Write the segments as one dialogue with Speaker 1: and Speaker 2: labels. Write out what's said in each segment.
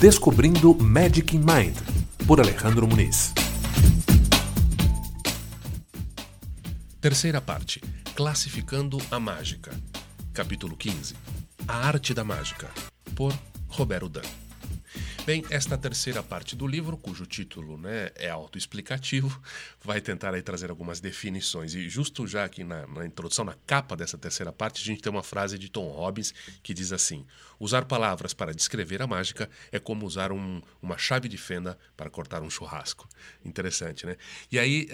Speaker 1: Descobrindo Magic in Mind, por Alejandro Muniz.
Speaker 2: Terceira parte: Classificando a Mágica. Capítulo 15: A Arte da Mágica, por Roberto Dan. Bem, esta terceira parte do livro, cujo título né, é autoexplicativo, vai tentar aí trazer algumas definições. E justo já aqui na, na, introdução, na capa dessa terceira parte, a gente tem uma frase de Tom Robbins que diz assim: Usar palavras para descrever a mágica é como usar um, uma chave de fenda para cortar um churrasco. Interessante, né? E aí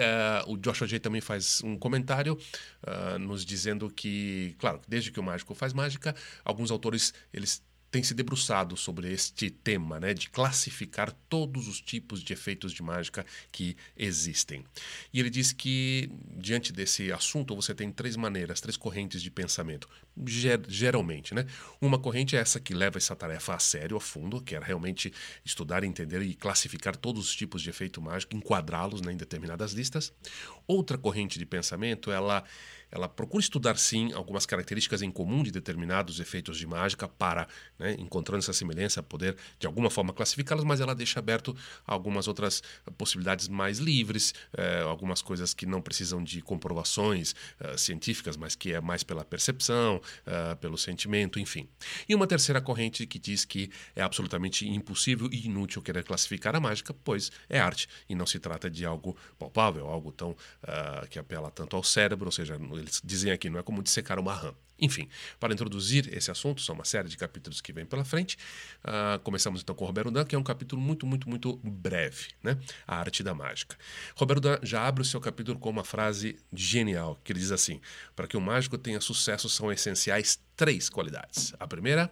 Speaker 2: uh, o Joshua J também faz um comentário uh, nos dizendo que, claro, desde que o mágico faz mágica, alguns autores eles tem se debruçado sobre este tema, né, de classificar todos os tipos de efeitos de mágica que existem. E ele diz que, diante desse assunto, você tem três maneiras, três correntes de pensamento, ger geralmente. Né? Uma corrente é essa que leva essa tarefa a sério, a fundo, que é realmente estudar, entender e classificar todos os tipos de efeito mágico, enquadrá-los né, em determinadas listas. Outra corrente de pensamento, ela ela procura estudar sim algumas características em comum de determinados efeitos de mágica para, né, encontrando essa semelhança, poder de alguma forma classificá-las, mas ela deixa aberto algumas outras possibilidades mais livres, eh, algumas coisas que não precisam de comprovações eh, científicas, mas que é mais pela percepção, eh, pelo sentimento, enfim. E uma terceira corrente que diz que é absolutamente impossível e inútil querer classificar a mágica, pois é arte e não se trata de algo palpável, algo tão uh, que apela tanto ao cérebro, ou seja, eles dizem aqui, não é como dissecar uma rã. Enfim, para introduzir esse assunto, são uma série de capítulos que vem pela frente. Uh, começamos então com Roberto Dan, que é um capítulo muito, muito, muito breve, né? A arte da mágica. Roberto Dan já abre o seu capítulo com uma frase genial, que ele diz assim: para que o mágico tenha sucesso são essenciais três qualidades. A primeira,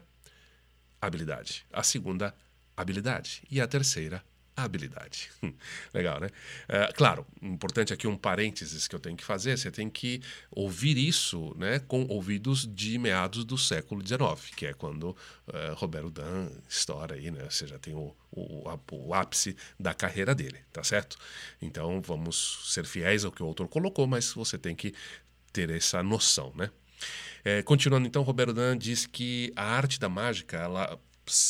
Speaker 2: habilidade. A segunda, habilidade. E a terceira, habilidade. Legal, né? É, claro, importante aqui um parênteses que eu tenho que fazer: você tem que ouvir isso né, com ouvidos de meados do século XIX, que é quando é, Roberto Dan estoura aí, né? Você já tem o, o, o, ápice da carreira dele, tá certo? Então vamos ser fiéis ao que o autor colocou, mas você tem que ter essa noção, né? É, continuando então, Roberto Dan diz que a arte da mágica ela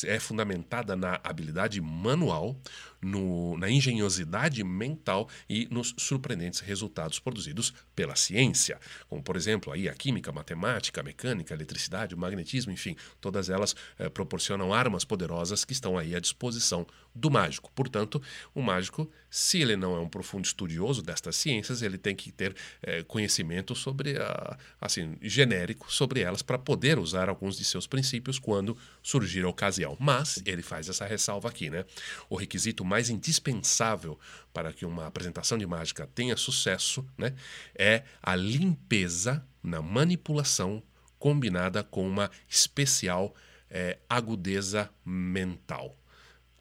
Speaker 2: é fundamentada na habilidade manual, no, na engenhosidade mental e nos surpreendentes resultados produzidos pela ciência, como por exemplo aí a química, a matemática, a mecânica, a eletricidade, o magnetismo, enfim, todas elas eh, proporcionam armas poderosas que estão aí à disposição do mágico. Portanto, o mágico, se ele não é um profundo estudioso destas ciências, ele tem que ter eh, conhecimento sobre a, assim genérico sobre elas para poder usar alguns de seus princípios quando surgir ocasião. Mas ele faz essa ressalva aqui, né? O requisito mais indispensável para que uma apresentação de mágica tenha sucesso, né, é a limpeza na manipulação combinada com uma especial é, agudeza mental.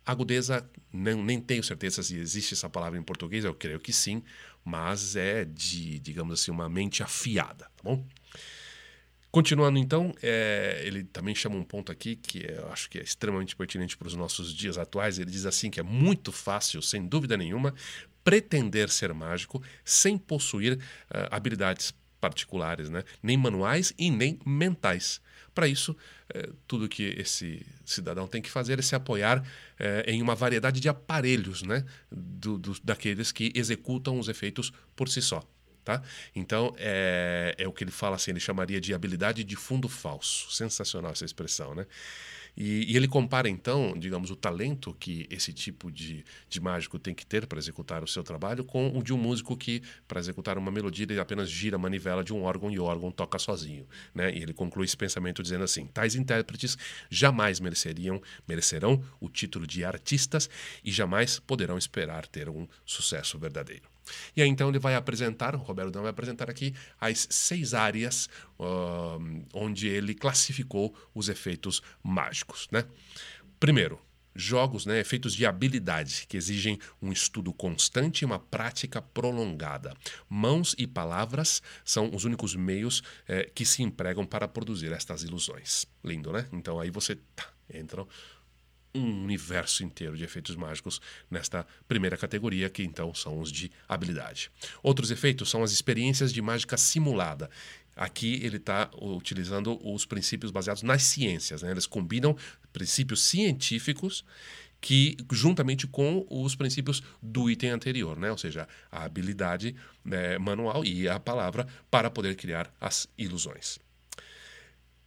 Speaker 2: Agudeza, não, nem tenho certeza se existe essa palavra em português, eu creio que sim, mas é de, digamos assim, uma mente afiada, tá bom? Continuando então, é, ele também chama um ponto aqui que eu acho que é extremamente pertinente para os nossos dias atuais. Ele diz assim que é muito fácil, sem dúvida nenhuma, pretender ser mágico sem possuir uh, habilidades particulares, né? nem manuais e nem mentais. Para isso, é, tudo que esse cidadão tem que fazer é se apoiar é, em uma variedade de aparelhos né? Do, do, daqueles que executam os efeitos por si só. Tá? Então, é, é o que ele fala assim, ele chamaria de habilidade de fundo falso. Sensacional essa expressão, né? E, e, ele compara, então, digamos, o talento que esse tipo de, de mágico tem que ter para executar o seu trabalho com o de um músico que, para executar uma melodia, ele apenas gira a manivela de um órgão e o órgão toca sozinho. Né? E ele conclui esse pensamento dizendo assim: tais intérpretes jamais mereceriam, merecerão o título de artistas e jamais poderão esperar ter um sucesso verdadeiro. E aí então ele vai apresentar, o Roberto Dão vai apresentar aqui as seis áreas uh, onde ele classificou os efeitos mágicos. Né? Primeiro, jogos, né, efeitos de habilidade que exigem um estudo constante e uma prática prolongada. Mãos e palavras são os únicos meios eh, que se empregam para produzir estas ilusões. Lindo, né? Então aí você tá, entra um universo inteiro de efeitos mágicos nesta primeira categoria, que então são os de habilidade. Outros efeitos são as experiências de mágica simulada. Aqui ele está utilizando os princípios baseados nas ciências. Né? Eles combinam princípios científicos que juntamente com os princípios do item anterior, né? ou seja, a habilidade né, manual e a palavra para poder criar as ilusões.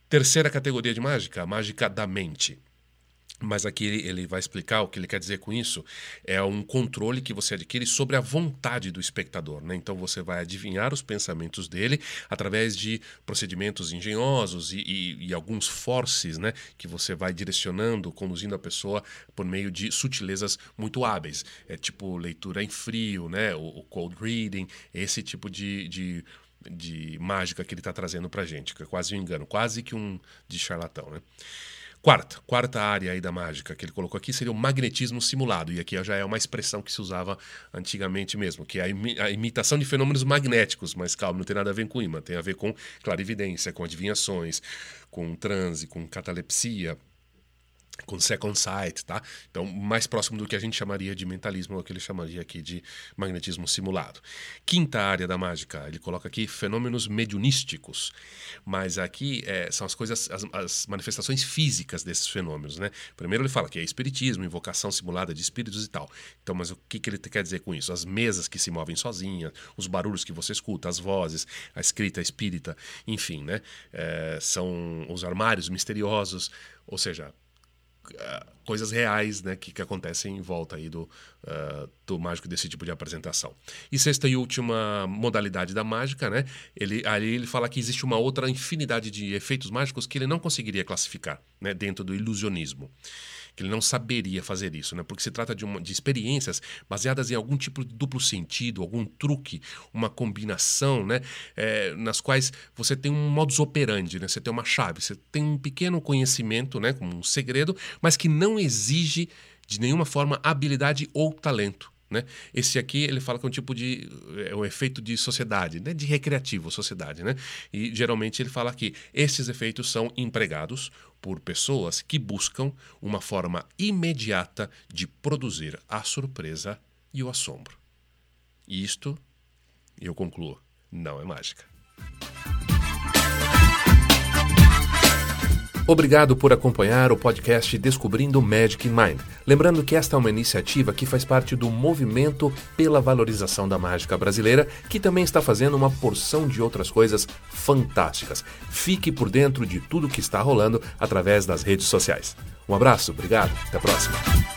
Speaker 2: Terceira categoria de mágica, mágica da mente. Mas aqui ele vai explicar o que ele quer dizer com isso. É um controle que você adquire sobre a vontade do espectador. Né? Então você vai adivinhar os pensamentos dele através de procedimentos engenhosos e, e, e, alguns forces né? que você vai direcionando, conduzindo a pessoa por meio de sutilezas muito hábeis. É tipo leitura em frio, né? o, o cold reading, esse tipo de, de de mágica que ele está trazendo para gente, que é quase um engano, quase que um de charlatão. Né? Quarta, quarta área aí da mágica que ele colocou aqui seria o magnetismo simulado. E aqui já é uma expressão que se usava antigamente mesmo, que é a, imi a imitação de fenômenos magnéticos. Mas calma, não tem nada a ver com imã, tem a ver com clarividência, com adivinhações, com transe, com catalepsia, com second sight, tá? Então, mais próximo do que a gente chamaria de mentalismo, é o que ele chamaria aqui de magnetismo simulado. Quinta área da mágica, ele coloca aqui fenômenos mediunísticos, mas aqui é, são as coisas, as, as, manifestações físicas desses fenômenos, né? Primeiro ele fala que é espiritismo, invocação simulada de espíritos e tal. Então, mas o que, que ele quer dizer com isso? As mesas que se movem sozinhas, os barulhos que você escuta, as vozes, a escrita espírita, enfim, né? É, são os armários misteriosos, ou seja, coisas reais né, que, que acontecem em volta aí do, uh, do mágico desse tipo de apresentação. E sexta e última modalidade da mágica, né, ele, ali ele fala que existe uma outra infinidade de efeitos mágicos que ele não conseguiria classificar né, dentro do ilusionismo que ele não saberia fazer isso, né? porque se trata de, uma, de experiências baseadas em algum tipo de duplo sentido, algum truque, uma combinação, né? É, nas quais você tem um modus operandi, né? você tem uma chave, você tem um pequeno conhecimento, né? como um segredo, mas que não exige de nenhuma forma habilidade ou talento. Né? Esse aqui ele fala que é um tipo de é um efeito de sociedade, né? de recreativo sociedade, né? E geralmente ele fala que esses efeitos são empregados por pessoas que buscam uma forma imediata de produzir a surpresa e o assombro. E isto, eu concluo, não é mágica.
Speaker 1: Obrigado por acompanhar o podcast Descobrindo Magic Mind. Lembrando que esta é uma iniciativa que faz parte do movimento pela valorização da mágica brasileira, que também está fazendo uma porção de outras coisas fantásticas. Fique por dentro de tudo que está rolando através das redes sociais. Um abraço, obrigado, até a próxima.